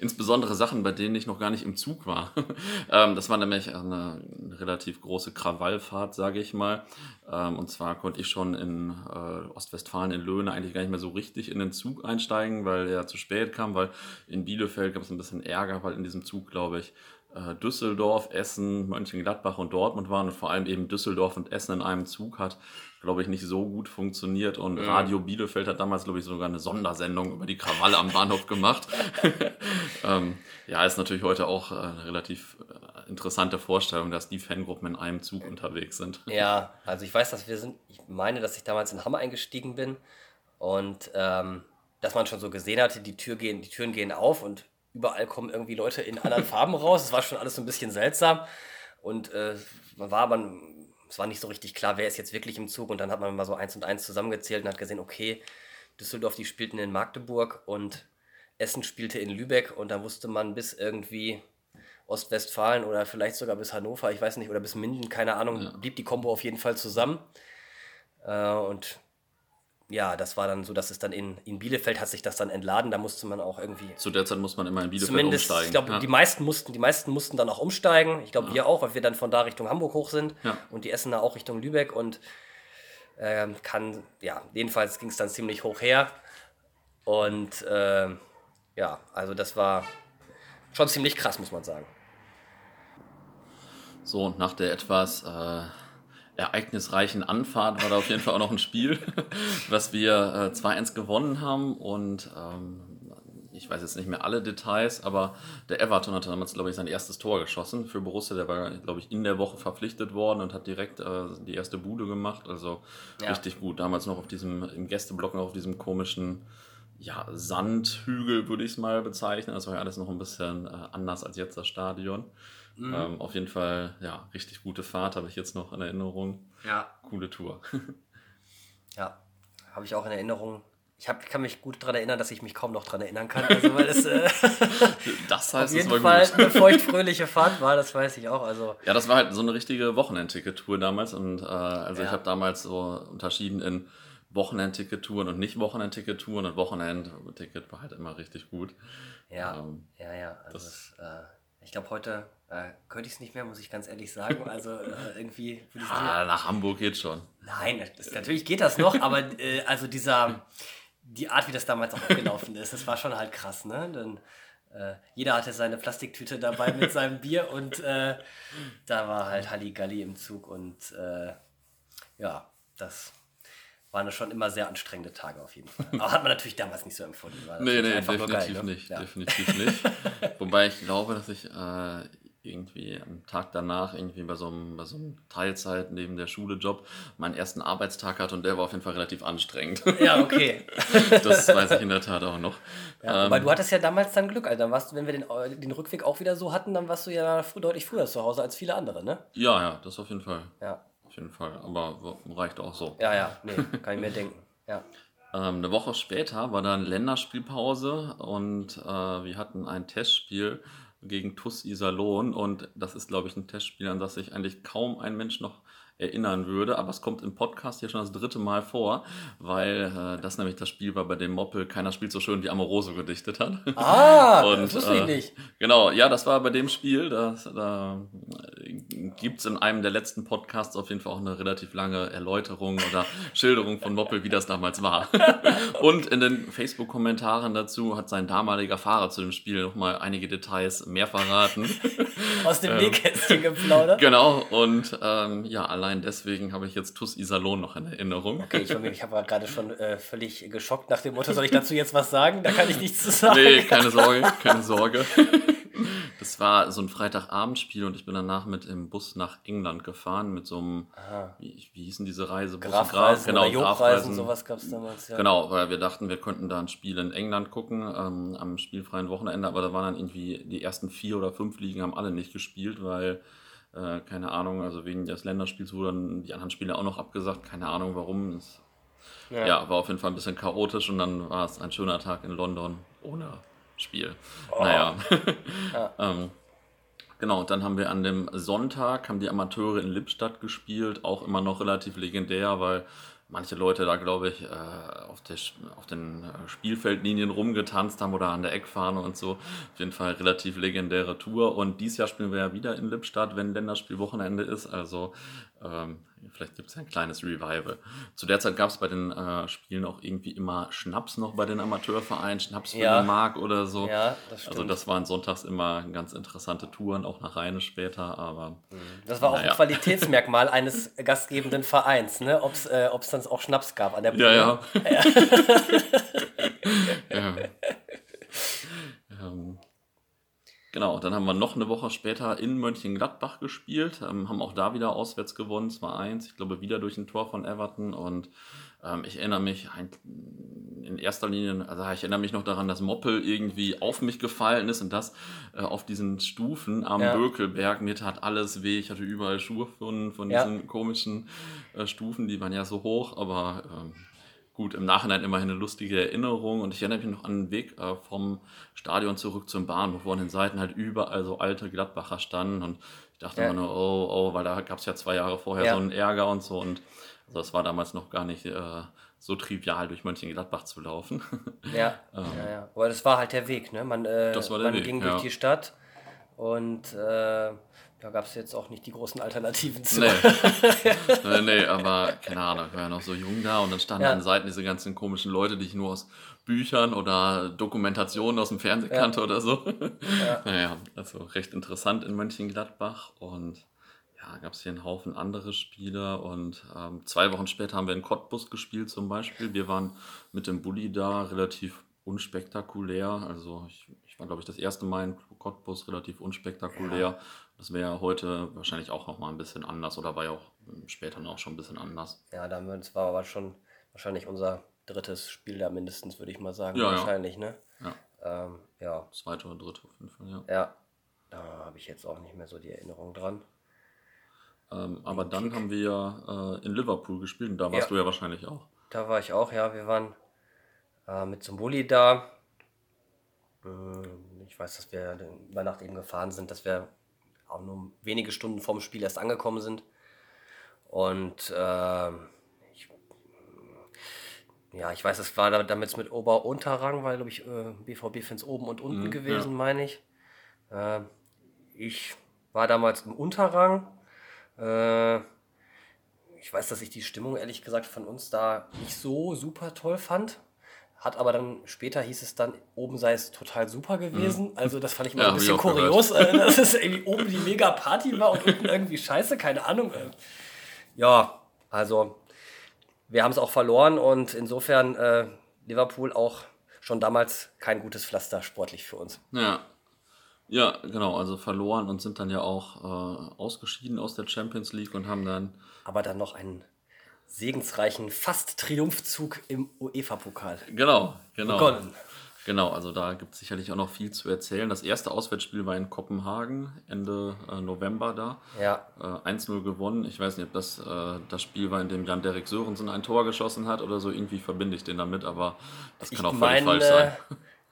insbesondere Sachen, bei denen ich noch gar nicht im Zug war. *laughs* ähm, das war nämlich eine, eine relativ große Krawallfahrt, sage ich mal. Ähm, und zwar konnte ich schon in äh, Ostwestfalen in Löhne eigentlich gar nicht mehr so richtig in den Zug einsteigen, weil er zu spät kam, weil in Bielefeld gab es ein bisschen Ärger, weil in diesem Zug, glaube ich, Düsseldorf, Essen, Mönchengladbach und Dortmund waren und vor allem eben Düsseldorf und Essen in einem Zug hat, glaube ich, nicht so gut funktioniert. Und mhm. Radio Bielefeld hat damals, glaube ich, sogar eine Sondersendung über die Krawalle am Bahnhof gemacht. *laughs* ähm, ja, ist natürlich heute auch äh, eine relativ äh, interessante Vorstellung, dass die Fangruppen in einem Zug unterwegs sind. *laughs* Ja, also ich weiß, dass wir sind, ich meine, dass ich damals in Hammer eingestiegen bin und ähm, dass man schon so gesehen hatte, die, Tür gehen, die Türen gehen auf und überall kommen irgendwie Leute in anderen *laughs* Farben raus. Es war schon alles so ein bisschen seltsam. Und äh, man war aber, es war nicht so richtig klar, wer ist jetzt wirklich im Zug. Und dann hat man mal so eins und eins zusammengezählt und hat gesehen, okay, Düsseldorf, die spielten in Magdeburg und Essen spielte in Lübeck. Und da wusste man bis irgendwie Ostwestfalen oder vielleicht sogar bis Hannover, ich weiß nicht, oder bis Minden, keine Ahnung, ja. blieb die Kombo auf jeden Fall zusammen. Äh, und ja, das war dann so, dass es dann in, in Bielefeld hat sich das dann entladen, da musste man auch irgendwie. Zu der Zeit muss man immer in Bielefeld zumindest, umsteigen. Ich glaube, ja. die meisten mussten, die meisten mussten dann auch umsteigen. Ich glaube, ja. wir auch, weil wir dann von da Richtung Hamburg hoch sind ja. und die Essener auch Richtung Lübeck und äh, kann, ja, jedenfalls ging es dann ziemlich hoch her. Und äh, ja, also das war schon ziemlich krass, muss man sagen. So, und nach der etwas äh ereignisreichen Anfahrt war da auf jeden Fall auch noch ein Spiel, *laughs* was wir äh, 2-1 gewonnen haben und ähm, ich weiß jetzt nicht mehr alle Details, aber der Everton hat damals, glaube ich, sein erstes Tor geschossen für Borussia. Der war, glaube ich, in der Woche verpflichtet worden und hat direkt äh, die erste Bude gemacht. Also ja. richtig gut. Damals noch auf diesem, im Gästeblock noch auf diesem komischen ja, Sandhügel, würde ich es mal bezeichnen. Das war ja alles noch ein bisschen äh, anders als jetzt das Stadion. Mhm. Ähm, auf jeden Fall, ja, richtig gute Fahrt habe ich jetzt noch in Erinnerung. Ja. Coole Tour. *laughs* ja, habe ich auch in Erinnerung. Ich hab, kann mich gut daran erinnern, dass ich mich kaum noch daran erinnern kann. Also, weil es, äh, *laughs* das heißt, auf jeden Fall gut. eine feuchtfröhliche Fahrt war, das weiß ich auch. Also. Ja, das war halt so eine richtige Wochenendticket-Tour damals. Und äh, also ja. ich habe damals so unterschieden in Wochenendticket-Touren und nicht Wochenendticket-Touren. Und Wochenendticket war halt immer richtig gut. Ja, ähm, ja, ja. Also das, das äh, ich glaube, heute äh, könnte ich es nicht mehr, muss ich ganz ehrlich sagen. Also äh, irgendwie. Ah, nach Hamburg geht schon. Nein, das, natürlich geht das noch, aber äh, also dieser, die Art, wie das damals auch abgelaufen ist, das war schon halt krass, ne? Denn äh, jeder hatte seine Plastiktüte dabei mit seinem Bier und äh, da war halt Halligalli im Zug und äh, ja, das waren schon immer sehr anstrengende Tage auf jeden Fall. Aber hat man natürlich damals nicht so empfunden. War nee, nee, definitiv geil, ne? nicht. Ja. Definitiv nicht. Wobei ich glaube, dass ich äh, irgendwie am Tag danach irgendwie bei so einem, bei so einem Teilzeit neben der Schule Job meinen ersten Arbeitstag hatte und der war auf jeden Fall relativ anstrengend. Ja, okay. *laughs* das weiß ich in der Tat auch noch. Ja, ähm, aber du hattest ja damals dann Glück, also dann warst du, wenn wir den, den Rückweg auch wieder so hatten, dann warst du ja deutlich früher zu Hause als viele andere, ne? Ja, ja, das auf jeden Fall. Ja jeden Fall. Aber reicht auch so. Ja, ja, nee, kann ich mir denken. Ja. Ähm, eine Woche später war dann Länderspielpause und äh, wir hatten ein Testspiel gegen TuS Iserlohn. Und das ist, glaube ich, ein Testspiel, an das sich eigentlich kaum ein Mensch noch erinnern würde. Aber es kommt im Podcast hier schon das dritte Mal vor, weil äh, das nämlich das Spiel war, bei dem Moppel Keiner spielt so schön wie Amoroso gedichtet hat. Ah, *laughs* und, das wusste ich äh, nicht. Genau, ja, das war bei dem Spiel. Das, da gibt es in einem der letzten Podcasts auf jeden Fall auch eine relativ lange Erläuterung oder *laughs* Schilderung von Moppel, wie das damals war. *laughs* und in den Facebook-Kommentaren dazu hat sein damaliger Fahrer zu dem Spiel nochmal einige Details mehr verraten. Aus dem Nähkästchen geplaudert. Genau, und ähm, ja, allein allein deswegen habe ich jetzt Tus Iserlohn noch in Erinnerung. Okay, ich, ich habe gerade schon äh, völlig geschockt nach dem Motto, soll ich dazu jetzt was sagen? Da kann ich nichts zu sagen. Nee, keine Sorge, keine Sorge. *laughs* Das war so ein Freitagabendspiel und ich bin danach mit im Bus nach England gefahren mit so einem, wie, wie hießen diese Reise? Grafreisen, genau, Grafreisen, sowas gab es damals, ja. Genau, weil wir dachten, wir könnten da ein Spiel in England gucken ähm, am spielfreien Wochenende, aber da waren dann irgendwie die ersten vier oder fünf Ligen haben alle nicht gespielt, weil äh, keine Ahnung, also wegen des Länderspiels wurden die anderen Spiele auch noch abgesagt. Keine Ahnung warum. Es, ja. ja. war auf jeden Fall ein bisschen chaotisch und dann war es ein schöner Tag in London ohne Spiel. Oh. Naja. *laughs* ja. ähm, genau, dann haben wir an dem Sonntag, haben die Amateure in Lippstadt gespielt, auch immer noch relativ legendär, weil manche Leute da, glaube ich, äh, auf, der, auf den äh, Spielfeldlinien rumgetanzt haben oder an der Eckfahne und so. Auf jeden Fall relativ legendäre Tour. Und dieses Jahr spielen wir ja wieder in Lippstadt, wenn Länderspielwochenende ist. Also ähm, vielleicht gibt es ein kleines Revival. Zu der Zeit gab es bei den äh, Spielen auch irgendwie immer Schnaps noch bei den Amateurvereinen, Schnaps für ja. eine Mark oder so. Ja, das also das waren sonntags immer ganz interessante Touren, auch nach Rheine später. Aber mhm. das war auch naja. ein Qualitätsmerkmal eines gastgebenden Vereins, ne? ob es äh, dann auch Schnaps gab an der Bühne. Ja, ja. *laughs* ja. *laughs* ähm, Genau, dann haben wir noch eine Woche später in Mönchengladbach gespielt, ähm, haben auch da wieder auswärts gewonnen, 2-1, ich glaube wieder durch ein Tor von Everton und ähm, ich erinnere mich in erster Linie, also ich erinnere mich noch daran, dass Moppel irgendwie auf mich gefallen ist und das äh, auf diesen Stufen am ja. Bökelberg. Mir tat alles weh, ich hatte überall Schuhe von, von ja. diesen komischen äh, Stufen, die waren ja so hoch, aber ähm, gut, im Nachhinein immerhin eine lustige Erinnerung. Und ich erinnere mich noch an den Weg äh, vom Stadion zurück zum Bahnhof, wo an den Seiten halt überall so alte Gladbacher standen. Und ich dachte ja. immer nur, oh, oh, weil da gab es ja zwei Jahre vorher ja. so einen Ärger und so. Und also das war damals noch gar nicht äh, so trivial, durch Mönchengladbach zu laufen. *laughs* Ja, ähm, ja, ja. Aber das war halt der Weg, ne? Man, äh, man Weg, ging durch die Stadt und äh, da gab es jetzt auch nicht die großen Alternativen zu. Nee. *laughs* nee, nee, aber keine Ahnung, ich war ja noch so jung da und dann standen ja. an Seiten diese ganzen komischen Leute, die ich nur aus Büchern oder Dokumentationen aus dem Fernsehen ja. kannte oder so. Ja. Naja, also recht interessant in Mönchengladbach und ja, gab es hier einen Haufen andere Spiele und ähm, zwei Wochen später haben wir in Cottbus gespielt zum Beispiel. Wir waren mit dem Bulli da relativ unspektakulär. Also ich, ich war, glaube ich, das erste Mal in Cottbus relativ unspektakulär. Ja. Das wäre heute wahrscheinlich auch noch mal ein bisschen anders oder war ja auch später noch schon ein bisschen anders. Ja, da war aber schon wahrscheinlich unser drittes Spiel da mindestens, würde ich mal sagen. Ja, wahrscheinlich, ja. ne? Ja. Ähm, ja. Zweite oder dritte auf jeden Fall, ja. Ja, da habe ich jetzt auch nicht mehr so die Erinnerung dran. Ähm, aber dann Kick. haben wir äh, in Liverpool gespielt und da warst ja. du ja wahrscheinlich auch. Da war ich auch, ja. Wir waren äh, mit zum Bulli da. Hm, ich weiß, dass wir über Nacht eben gefahren sind, dass wir auch nur wenige Stunden vorm Spiel erst angekommen sind. Und äh, ich, ja, ich weiß, es war damit mit Ober-Unterrang, weil, glaube ich, äh, BVB-Fans oben und unten mhm, gewesen, ja. meine ich. Äh, ich war damals im Unterrang. Äh, ich weiß, dass ich die Stimmung, ehrlich gesagt, von uns da nicht so super toll fand. Hat aber dann später hieß es dann, oben sei es total super gewesen. Mhm. Also das fand ich mal ja, ein bisschen kurios, äh, *laughs* dass es irgendwie oben die mega Party war und unten irgendwie scheiße, keine Ahnung. Äh. Ja, also wir haben es auch verloren und insofern äh, Liverpool auch schon damals kein gutes Pflaster sportlich für uns. Ja. Ja, genau, also verloren und sind dann ja auch äh, ausgeschieden aus der Champions League und haben dann. Aber dann noch einen segensreichen Fast-Triumphzug im UEFA-Pokal. Genau, genau. Begonnen. Genau, also da gibt es sicherlich auch noch viel zu erzählen. Das erste Auswärtsspiel war in Kopenhagen, Ende äh, November da. Ja. Äh, 1-0 gewonnen. Ich weiß nicht, ob das äh, das Spiel war, in dem Jan-Derek Sörensen ein Tor geschossen hat oder so. Irgendwie verbinde ich den damit, aber das kann Ich auch völlig meine, falsch sein.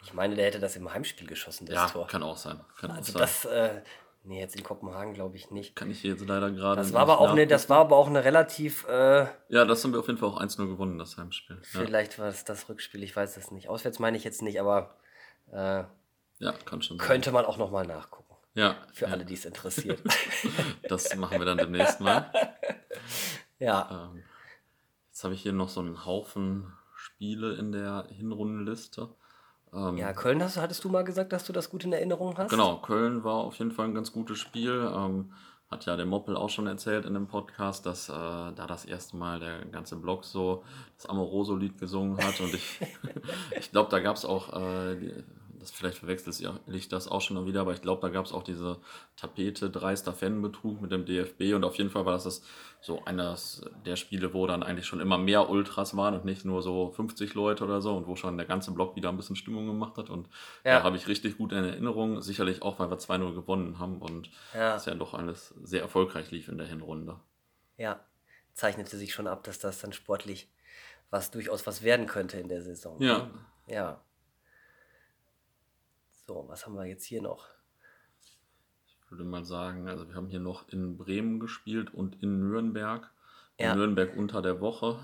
ich meine, der hätte das im Heimspiel geschossen, das Ja, Tor. kann auch sein. Kann auch also sein. das, äh, nee, jetzt in Kopenhagen glaube ich nicht. kann ich hier jetzt leider gerade Das war aber auch eine, das war aber auch eine relativ, äh, Ja, das haben wir auf jeden Fall auch 1-0 gewonnen, das Heimspiel. Ja, vielleicht war es das Rückspiel, ich weiß es nicht. Auswärts meine ich jetzt nicht, aber äh, ja kann schon sein. könnte man auch nochmal nachgucken. Ja, Für ja, alle, die es interessiert. *laughs* das machen wir dann demnächst mal. ja, Ähm, jetzt habe ich hier noch so einen Haufen Spiele in der Hinrundenliste. Ähm, ja, Köln hast, hattest du mal gesagt, dass du das gut in Erinnerung hast? Genau, Köln war auf jeden Fall ein ganz gutes Spiel. Ähm, hat ja der Moppel auch schon erzählt in dem Podcast, dass äh, da das erste Mal der ganze Blog so das Amoroso-Lied gesungen hat. Und ich, *laughs* ich glaube, da gab es auch, äh, das vielleicht verwechselt ich das auch schon wieder, aber ich glaube, da gab es auch diese Tapete dreister Fanbetrug mit dem DFB. Und auf jeden Fall war das, das so eines der Spiele, wo dann eigentlich schon immer mehr Ultras waren und nicht nur so 50 Leute oder so und wo schon der ganze Blog wieder ein bisschen Stimmung gemacht hat. Und Ja. da habe ich richtig gut in Erinnerung. Sicherlich auch, weil wir 2-0 gewonnen haben und Ja. es ja doch alles sehr erfolgreich lief in der Hinrunde. Ja, zeichnete sich schon ab, dass das dann sportlich was durchaus was werden könnte in der Saison. Ja. ne? Ja. So, was haben wir jetzt hier noch? Ich würde mal sagen, also wir haben hier noch in Bremen gespielt und in Nürnberg. In Ja. Nürnberg unter der Woche.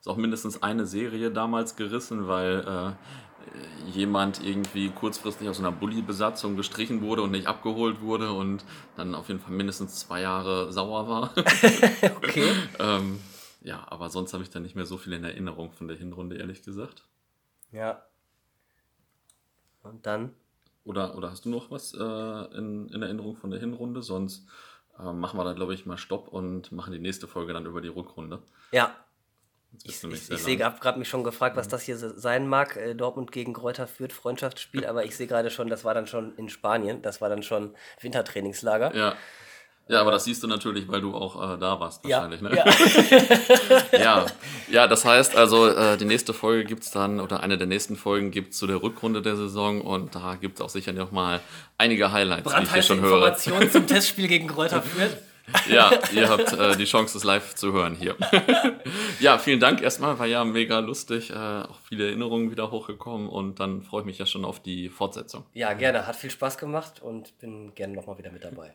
Ist auch mindestens eine Serie damals gerissen, weil äh, jemand irgendwie kurzfristig aus einer Bulli-Besatzung gestrichen wurde und nicht abgeholt wurde und dann auf jeden Fall mindestens zwei Jahre sauer war. *laughs* *laughs* Okay. ähm, ja, aber sonst habe ich da nicht mehr so viel in Erinnerung von der Hinrunde, ehrlich gesagt. Ja. Und dann? Oder, oder hast du noch was äh, in, in Erinnerung von der Hinrunde? Sonst äh, machen wir da, glaube ich, mal Stopp und machen die nächste Folge dann über die Rückrunde. Ja, ich, ich, ich sehe, gerade mich schon gefragt, was das hier se- sein mag. Äh, Dortmund gegen Kräuter führt Freundschaftsspiel, aber ich sehe gerade schon, das war dann schon in Spanien, das war dann schon Wintertrainingslager. Ja. Ja, aber das siehst du natürlich, weil du auch äh, da warst Ja, wahrscheinlich. Ne? ja. *laughs* Ja. ja, das heißt also, äh, die nächste Folge gibt es dann, oder eine der nächsten Folgen gibt es zu der Rückrunde der Saison und da gibt es auch sicher noch mal einige Highlights, die ich hier schon höre. Informationen zum *laughs* Testspiel gegen Kräuter führt. Ja, ihr habt äh, die Chance, es live zu hören hier. *laughs* ja, vielen Dank erstmal, war ja mega lustig, äh, auch viele Erinnerungen wieder hochgekommen und dann freue ich mich ja schon auf die Fortsetzung. Ja, gerne. Hat viel Spaß gemacht und bin gerne nochmal wieder mit dabei.